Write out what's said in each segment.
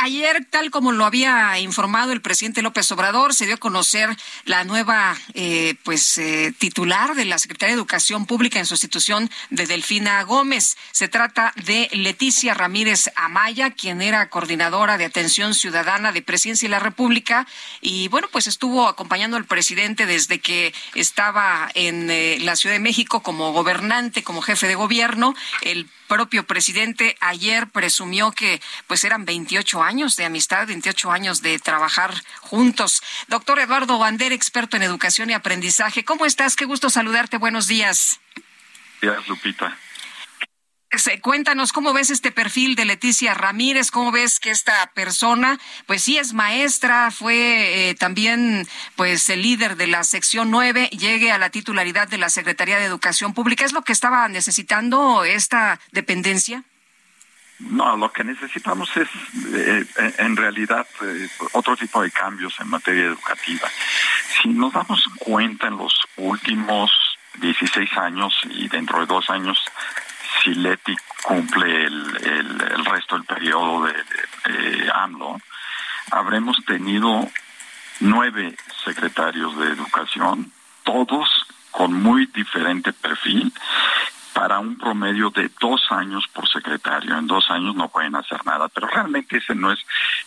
Ayer, tal como lo había informado el presidente López Obrador, se dio a conocer la nueva eh, pues eh, titular de la Secretaría de Educación Pública en sustitución de Delfina Gómez. Se trata de Leticia Ramírez Amaya, quien era coordinadora de atención ciudadana de Presidencia de la República y bueno, pues estuvo acompañando al presidente desde que estaba en eh, la Ciudad de México como gobernante, como jefe de gobierno. El propio presidente ayer presumió que pues eran 28 años de amistad, 28 años de trabajar juntos. Doctor Eduardo Bander, experto en educación y aprendizaje, ¿cómo estás? Qué gusto saludarte. Buenos días. Días, Lupita. Cuéntanos cómo ves este perfil de Leticia Ramírez, cómo ves que esta persona, pues sí es maestra, fue eh, también pues el líder de la sección 9, llegue a la titularidad de la Secretaría de Educación Pública. ¿Es lo que estaba necesitando esta dependencia? No, lo que necesitamos es eh, en realidad eh, otro tipo de cambios en materia educativa. Si nos damos cuenta en los últimos 16 años y dentro de dos años si Leti cumple el, resto del periodo de, AMLO, habremos tenido nueve secretarios de educación, todos con muy diferente perfil, para un promedio de dos años por secretario. En dos años no pueden hacer nada, pero realmente ese no es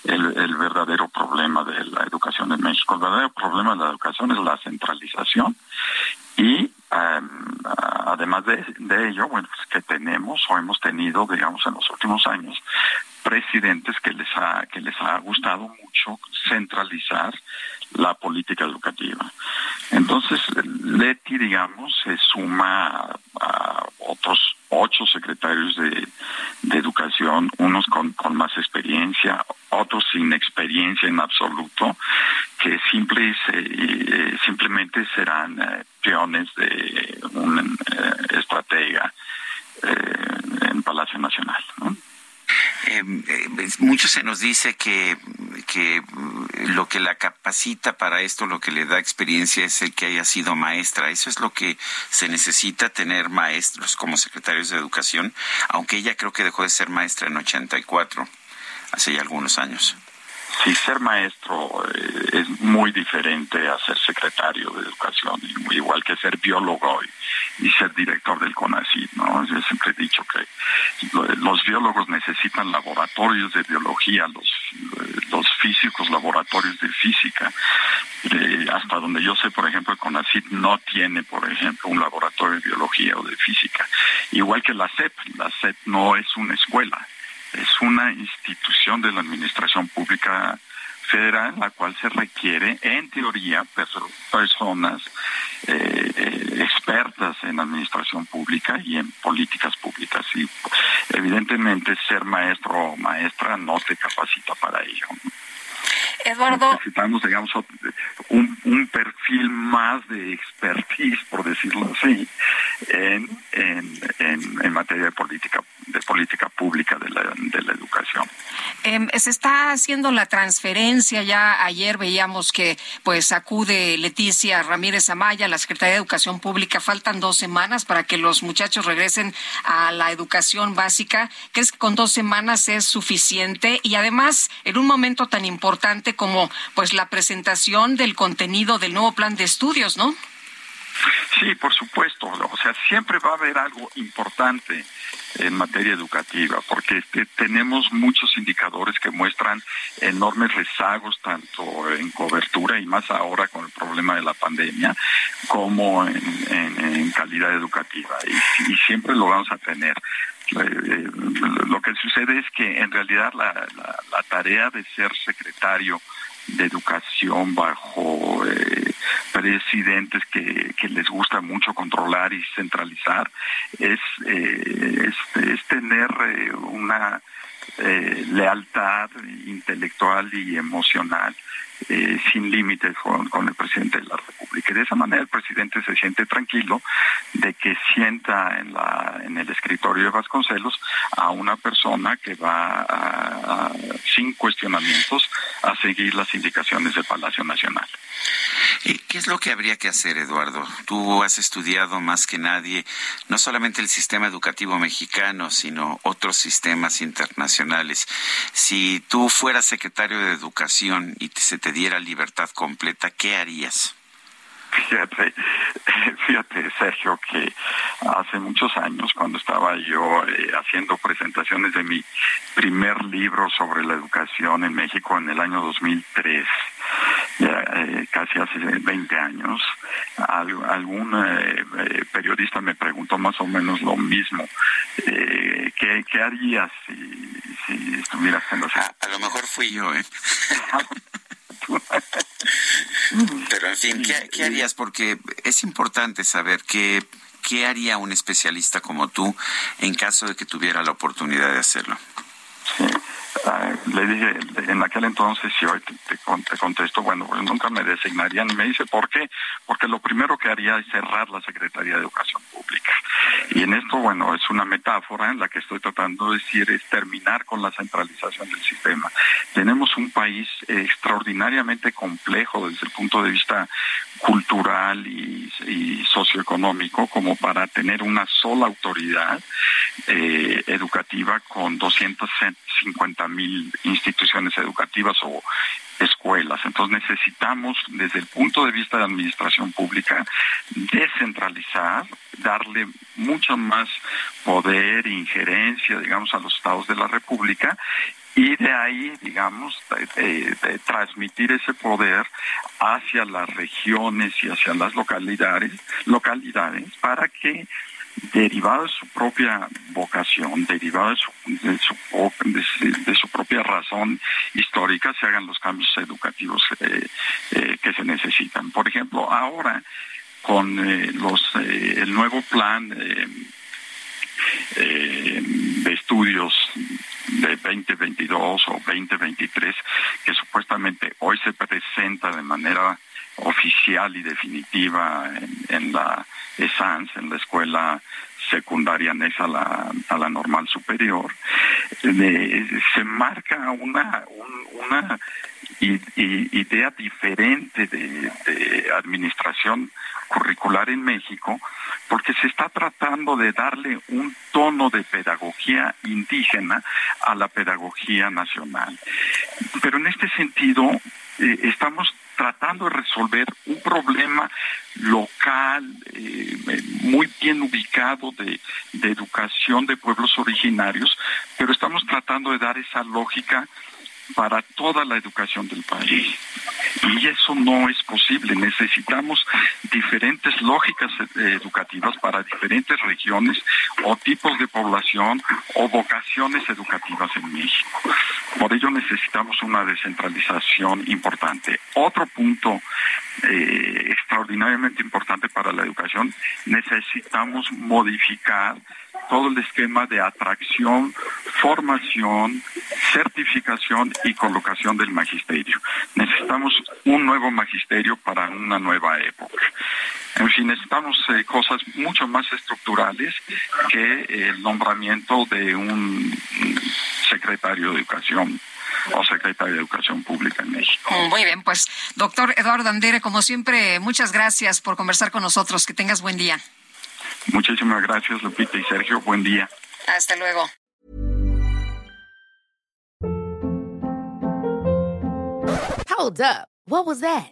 el, verdadero problema de la educación en México. El verdadero problema de la educación es la centralización y además de, ello, bueno, pues que tenemos o hemos tenido, digamos, en los últimos años, presidentes que les ha, que les ha gustado mucho centralizar la política educativa. Entonces, Leti, digamos, se suma a, otros ocho secretarios de, educación, unos con, más experiencia, otros sin experiencia en absoluto, que eh, simplemente serán eh, peones de un eh, estratega en Palacio Nacional. ¿no? mucho se nos dice que, que lo que la capacita para esto, lo que le da experiencia es el que haya sido maestra. Eso es lo que se necesita tener maestros como secretarios de educación, aunque ella creo que dejó de ser maestra en 84, hace ya algunos años. Sí, ser maestro eh, es muy diferente a ser secretario de educación, igual que ser biólogo y, ser director del CONACYT, ¿no? Yo siempre he dicho que los biólogos necesitan laboratorios de biología, los, los físicos laboratorios de física. hasta donde yo sé, por ejemplo, CONACYT no tiene, por ejemplo, un laboratorio de biología o de física. Igual que la SEP, la SEP no es una escuela, es una institución de la Administración Pública Federal, la cual se requiere, en teoría, personas eh, eh, expertas en administración pública y en políticas públicas. Y evidentemente ser maestro o maestra no te capacita para ello. Eduardo. Necesitamos, digamos, un, un, perfil más de expertise, por decirlo así, en, en, en, materia de política de política pública de la, de la educación. Em, se está haciendo la transferencia ya ayer veíamos que pues acude Leticia Ramírez Amaya, la Secretaría de Educación Pública. Faltan dos semanas para que los muchachos regresen a la educación básica. ¿Crees que con dos semanas es suficiente? Y además, en un momento tan importante como pues la presentación del contenido del nuevo plan de estudios, ¿no? Sí, por supuesto. O sea, siempre va a haber algo importante en materia educativa, porque tenemos muchos indicadores que muestran enormes rezagos tanto en cobertura y más ahora con el problema de la pandemia, como en, calidad educativa. Y, siempre lo vamos a tener. Eh, eh, lo que sucede es que en realidad la tarea de ser secretario de educación bajo eh, presidentes que, les gusta mucho controlar y centralizar es, eh, es, tener eh, una lealtad intelectual y emocional sin límites con, el presidente de la República. De esa manera el presidente se siente tranquilo de que sienta en, la, en el escritorio de Vasconcelos a una persona que va sin cuestionamientos a seguir las indicaciones del Palacio Nacional. ¿Qué es lo que habría que hacer, Eduardo? Tú has estudiado más que nadie no solamente el sistema educativo mexicano, sino otros sistemas internacionales. Si tú fueras secretario de Educación y se te diera libertad completa, ¿qué harías? Fíjate, fíjate, Sergio, que hace muchos años, cuando estaba yo eh, haciendo presentaciones de mi primer libro sobre la educación en México en el año 2003, eh, casi hace 20 años, algún eh, periodista me preguntó más o menos lo mismo. ¿qué, ¿qué, harías si, si estuvieras en la... a lo mejor fui yo, ¿eh? Pero en fin, ¿qué, harías? Porque es importante saber qué, qué haría un especialista como tú en caso de que tuviera la oportunidad de hacerlo. Sí. Le dije en aquel entonces, si hoy te, contesto, bueno, pues nunca me designarían y me dice, ¿por qué? Porque lo primero que haría es cerrar la Secretaría de Educación Pública. Y en esto, bueno, es una metáfora en la que estoy tratando de decir, es terminar con la centralización del sistema. Tenemos un país extraordinariamente complejo desde el punto de vista cultural y, socioeconómico como para tener una sola autoridad eh, educativa con 250 mil instituciones educativas o escuelas. Entonces necesitamos, desde el punto de vista de administración pública, descentralizar, darle mucho más poder, injerencia, digamos, a los estados de la República y de ahí, digamos, transmitir ese poder hacia las regiones y hacia las localidades, localidades para que derivado de su propia vocación, derivado de su, de su, propia razón histórica, se hagan los cambios educativos eh, eh, que se necesitan. Por ejemplo, ahora con eh, los el nuevo plan de estudios de 2022 o 2023, que supuestamente hoy se presenta de manera oficial y definitiva en, la ESANS, en la escuela secundaria anexa a la, a la normal superior, se marca una, idea diferente de administración curricular en México, porque se está tratando de darle un tono de pedagogía indígena a la pedagogía nacional. Pero en este sentido, eh, estamos tratando de resolver un problema local, eh, muy bien ubicado de, educación de pueblos originarios, pero estamos tratando de dar esa lógica para toda la educación del país. Y eso no es posible. Necesitamos diferentes lógicas eh, educativas para diferentes regiones o tipos de población o vocaciones educativas en México. Por ello necesitamos una descentralización importante. Otro punto eh, extraordinariamente importante para la educación, necesitamos modificar todo el esquema de atracción, formación, certificación y colocación del magisterio. Necesitamos un nuevo magisterio para una nueva época. En fin, necesitamos eh, cosas mucho más estructurales que el nombramiento de un secretario de educación o secretario de Educación Pública en México. Muy bien, pues doctor Eduardo Andere, como siempre, muchas gracias por conversar con nosotros. Que tengas buen día. Muchísimas gracias, Lupita y Sergio. Buen día. Hasta luego. Hold up. What was that?